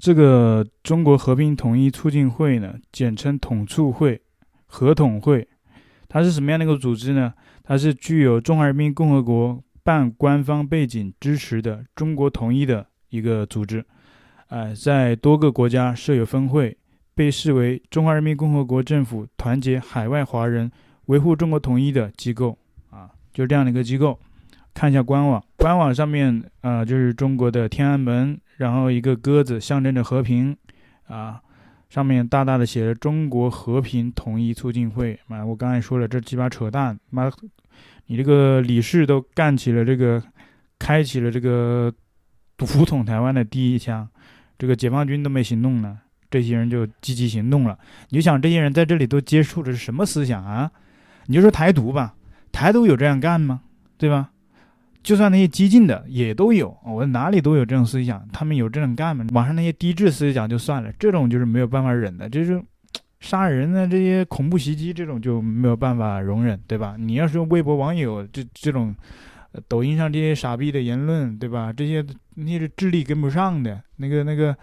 这个中国和平统一促进会呢，简称统促会、合统会，它是什么样的一个组织呢？它是具有中华人民共和国半官方背景支持的中国统一的一个组织，呃，在多个国家设有分会，被视为中华人民共和国政府团结海外华人、维护中国统一的机构啊，就是这样的一个机构。看一下官网，官网上面啊、就是中国的天安门，然后一个鸽子象征着和平啊，上面大大的写着“中国和平统一促进会”。妈，我刚才说了，这鸡巴扯淡！妈，你这个理事都干起了这个，开启了这个独统台湾的第一枪，这个解放军都没行动呢，这些人就积极行动了。你就想这些人在这里都接触的是什么思想啊？你就说台独吧，台独有这样干吗？对吧？就算那些激进的也都有，我哪里都有这种思想，他们有这种干嘛？网上那些低智思想就算了，这种就是没有办法忍的，就是杀人的这些恐怖袭击这种就没有办法容忍，对吧？你要说微博网友这这种，抖音上这些傻逼的言论，对吧？这些那些智力跟不上的，那个那个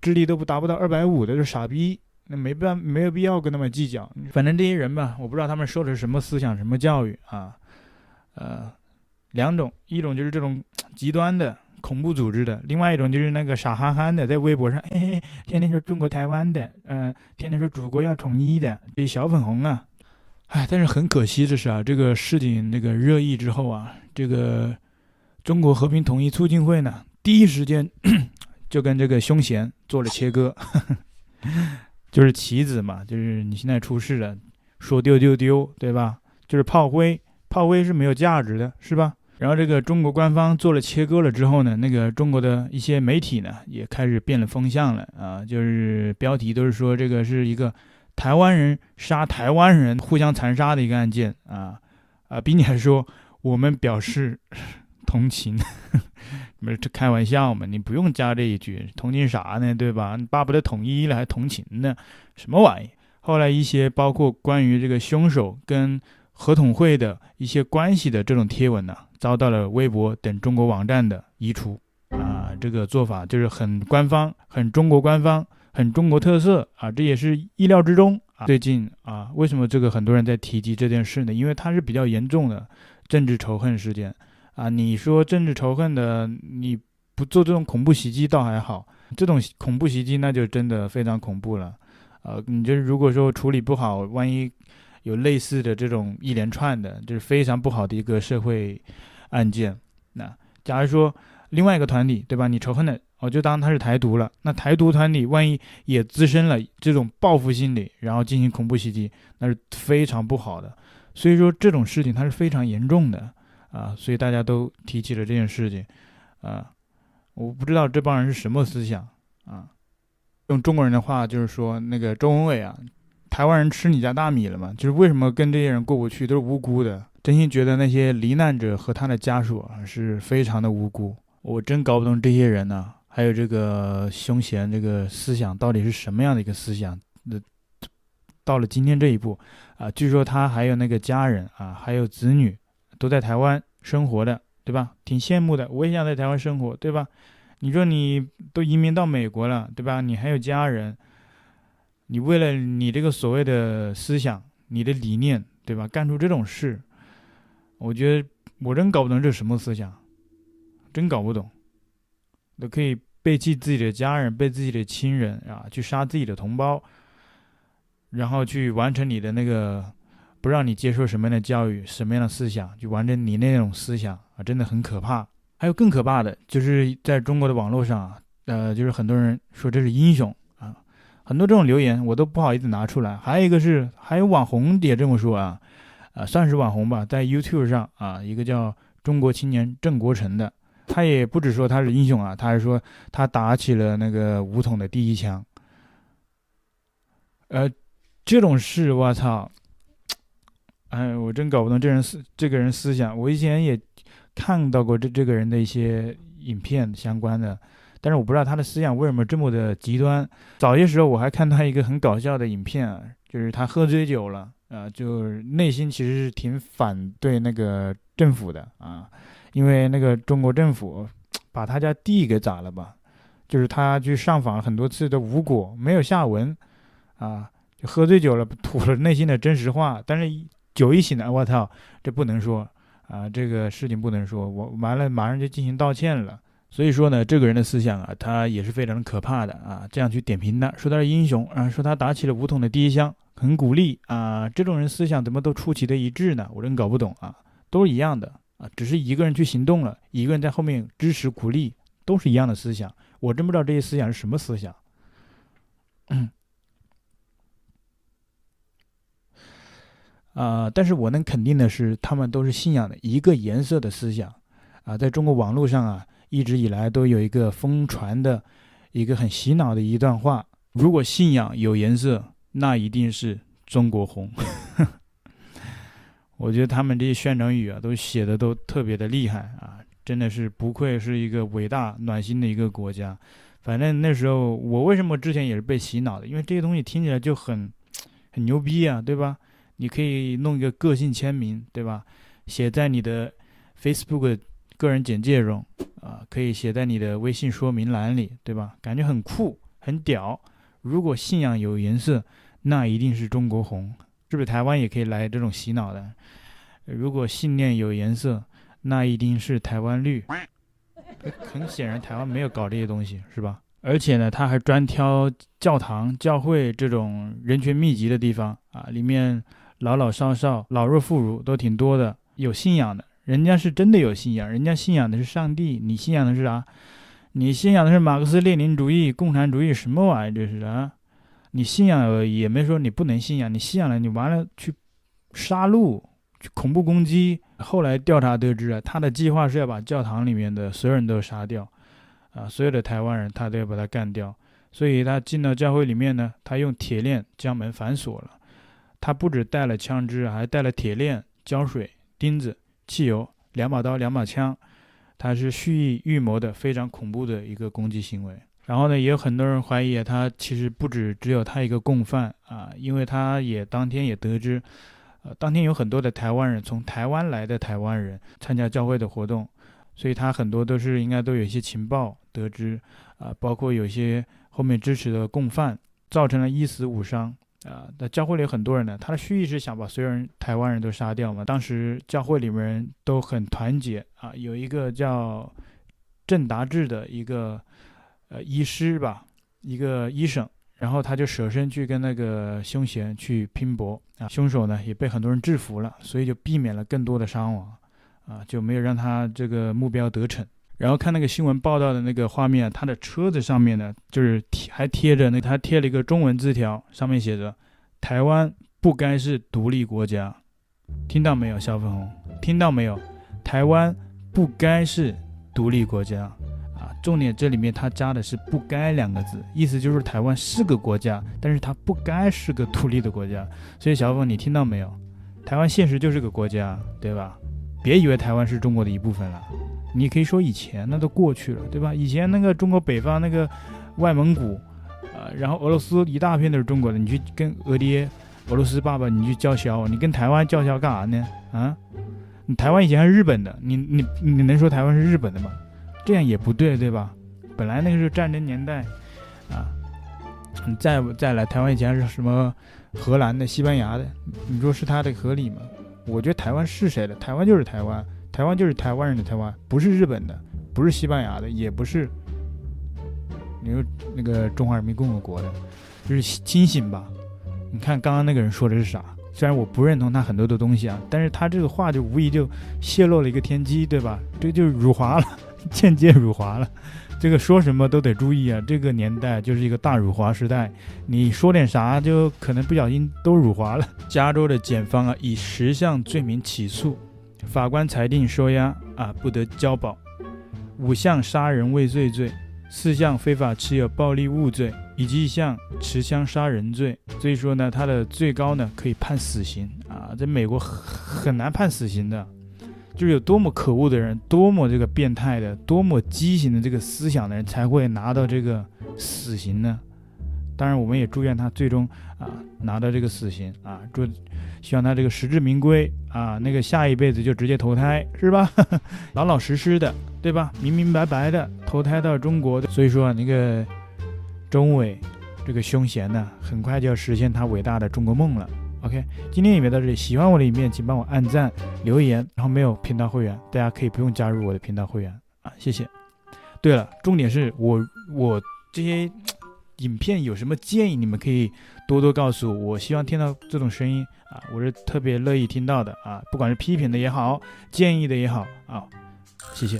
智力都不达不到二百五的这傻逼，那没办没有必要跟他们计较。反正这些人吧，我不知道他们受的是什么思想、什么教育啊，呃。两种，一种就是这种极端的恐怖组织的，另外一种就是那个傻憨憨的，在微博上，嘿嘿，天天说中国台湾的，嗯、天天说祖国要统一的，这小粉红啊，哎，但是很可惜的是啊，这个事情那个热议之后啊，这个中国和平统一促进会呢，第一时间 就跟这个凶嫌做了切割，呵 呵就是棋子嘛，就是你现在出事了，说丢就丢，对吧？就是炮灰，炮灰是没有价值的，是吧？然后这个中国官方做了切割了之后呢，那个中国的一些媒体呢也开始变了风向了啊，就是标题都是说这个是一个台湾人杀台湾人互相残杀的一个案件啊啊，并且还说我们表示 同情，不是开玩笑嘛，你不用加这一句同情啥呢，对吧？你巴不得统一了还同情呢，什么玩意？后来一些包括关于这个凶手跟合统会的一些关系的这种贴文呢。遭到了微博等中国网站的移除，啊，这个做法就是很官方、很中国官方、很中国特色啊，这也是意料之中啊。最近啊，为什么这个很多人在提及这件事呢？因为它是比较严重的政治仇恨事件啊。你说政治仇恨的，你不做这种恐怖袭击倒还好，这种恐怖袭击那就真的非常恐怖了。呃，你就是如果说处理不好，万一有类似的这种一连串的，就是非常不好的一个社会。案件，那假如说另外一个团体，对吧？你仇恨的，我就当他是台独了。那台独团体万一也滋生了这种报复心理，然后进行恐怖袭击，那是非常不好的。所以说这种事情它是非常严重的啊，所以大家都提起了这件事情啊。我不知道这帮人是什么思想啊？用中国人的话就是说，那个周文伟啊，台湾人吃你家大米了吗？就是为什么跟这些人过不去，都是无辜的。真心觉得那些罹难者和他的家属啊是非常的无辜，我真搞不懂这些人呢、还有这个凶嫌这个思想到底是什么样的一个思想？那到了今天这一步啊，据说他还有那个家人啊，还有子女都在台湾生活的，对吧？挺羡慕的，我也想在台湾生活，对吧？你说你都移民到美国了，对吧？你还有家人，你为了你这个所谓的思想、你的理念，对吧？干出这种事。我觉得我真搞不懂这是什么思想，真搞不懂，都可以背弃自己的家人，背自己的亲人啊，去杀自己的同胞，然后去完成你的那个不让你接受什么样的教育，什么样的思想，去完成你那种思想啊，真的很可怕。还有更可怕的，就是在中国的网络上，呃，就是很多人说这是英雄，很多这种留言我都不好意思拿出来。还有一个是，还有网红也这么说啊。啊，算是网红吧，在 YouTube 上啊，一个叫中国青年郑国成的，他也不只说他是英雄啊，他还说他打起了那个武统的第一枪。呃，这种事我操，哎，我真搞不懂这人思这个人思想。我以前也看到过这这个人的一些影片相关的，但是我不知道他的思想为什么这么的极端。早些时候我还看他一个很搞笑的影片啊，就是他喝醉酒了。啊，就是内心其实是挺反对那个政府的啊，因为那个中国政府把他家地给砸了吧，就是他去上访很多次都无果，没有下文，啊，就喝醉酒了，吐了内心的真实话。但是酒一醒来，我操，这不能说啊，这个事情不能说，我完了马上就进行道歉了。所以说呢，这个人的思想啊，他也是非常的可怕的啊。这样去点评他，说他是英雄啊，说他打起了武统的第一枪，很鼓励啊。这种人思想怎么都出奇的一致呢？我真搞不懂啊，都是一样的啊，只是一个人去行动了，一个人在后面支持鼓励，都是一样的思想。我真不知道这些思想是什么思想。嗯。啊，但是我能肯定的是，他们都是信仰的一个颜色的思想啊，在中国网络上啊。一直以来都有一个疯传的，一个很洗脑的一段话：如果信仰有颜色，那一定是中国红。我觉得他们这些宣传语啊，都写的都特别的厉害啊，真的是不愧是一个伟大暖心的一个国家。反正那时候我为什么之前也是被洗脑的，因为这些东西听起来就很 很牛逼啊，对吧？你可以弄一个个性签名，对吧？写在你的 Facebook 个人简介中。啊，可以写在你的微信说明栏里，对吧？感觉很酷，很屌。如果信仰有颜色，那一定是中国红，是不是？台湾也可以来这种洗脑的。如果信念有颜色，那一定是台湾绿。很显然，台湾没有搞这些东西，是吧？而且呢，他还专挑教堂、教会这种人群密集的地方啊，里面老老少少、老弱妇孺都挺多的，有信仰的。人家是真的有信仰，人家信仰的是上帝，你信仰的是啥？你信仰的是马克思列宁主义、共产主义，什么玩意儿这是啊？你信仰也没说你不能信仰，你信仰了，你完了去杀戮、去恐怖攻击。后来调查得知啊，他的计划是要把教堂里面的所有人都杀掉，啊，所有的台湾人他都要把他干掉。所以他进到教会里面呢，他用铁链将门反锁了。他不止带了枪支，还带了铁链、胶水、钉子。汽油、两把刀、两把枪，他是蓄意预谋的，非常恐怖的一个攻击行为。然后呢，也有很多人怀疑他其实不止只有他一个共犯啊，因为他也当天也得知，呃，当天有很多的台湾人，从台湾来的台湾人参加教会的活动，所以他很多都是应该都有一些情报得知啊，包括有些后面支持的共犯，造成了一死五伤。啊，那教会里有很多人呢，他的蓄意是想把所有人台湾人都杀掉嘛。当时教会里面人都很团结啊，有一个叫郑达志的一个呃医师吧，一个医生，然后他就舍身去跟那个凶嫌去拼搏啊，凶手呢也被很多人制服了，所以就避免了更多的伤亡啊，就没有让他这个目标得逞。然后看那个新闻报道的那个画面，他的车子上面呢，就是贴还贴着那，他贴了一个中文字条，上面写着“台湾不该是独立国家”，听到没有，小粉红？听到没有？台湾不该是独立国家啊！重点这里面他加的是“不该”两个字，意思就是台湾是个国家，但是它不该是个独立的国家。所以小粉，你听到没有？台湾现实就是个国家，对吧？别以为台湾是中国的一部分了。你可以说以前那都过去了，对吧？以前那个中国北方那个外蒙古，呃，然后俄罗斯一大片都是中国的，你去跟俄爹、俄罗斯爸爸，你去叫嚣，你跟台湾叫嚣干啥呢？啊，你台湾以前还是日本的，你你你能说台湾是日本的吗？这样也不对，对吧？本来那个是战争年代，啊，你再再来台湾以前是什么荷兰的、西班牙的，你说是他的合理吗？我觉得台湾是谁的？台湾就是台湾。台湾就是台湾人的台湾，不是日本的，不是西班牙的，也不是你说那个中华人民共和国的，就是清醒吧。你看刚刚那个人说的是啥？虽然我不认同他很多的东西啊，但是他这个话就无疑就泄露了一个天机，对吧？这就辱华了，间接辱华了。这个说什么都得注意啊，这个年代就是一个大辱华时代，你说点啥就可能不小心都辱华了。加州的检方啊，以十项罪名起诉。法官裁定收押啊，不得交保。五项杀人未遂罪，四项非法持有暴力物罪，以及一项持枪杀人罪。所以说呢，他的最高呢可以判死刑啊，在美国很很难判死刑的，就是有多么可恶的人，多么这个变态的，多么畸形的这个思想的人才会拿到这个死刑呢？当然，我们也祝愿他最终啊拿到这个死刑啊，祝希望他这个实至名归啊，那个下一辈子就直接投胎是吧？老老实实的，对吧？明明白白的投胎到中国。所以说那个钟伟这个凶闲呢，很快就要实现他伟大的中国梦了。OK，今天影片到这里，喜欢我的影片请帮我按赞、留言，然后没有频道会员，大家可以不用加入我的频道会员啊，谢谢。对了，重点是我我这些影片有什么建议，你们可以多多告诉我，我希望听到这种声音啊，我是特别乐意听到的啊，不管是批评的也好，建议的也好啊，谢谢。